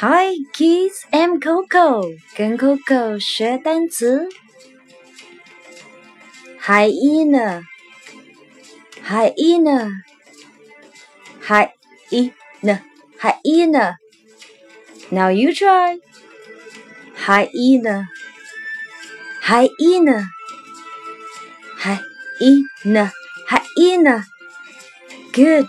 Hi, kids! I'm Coco，跟 Coco 学单词。hyena, hyena, hyena, hyena. Now you try. Hyena, hyena, hyena, hyena. Good.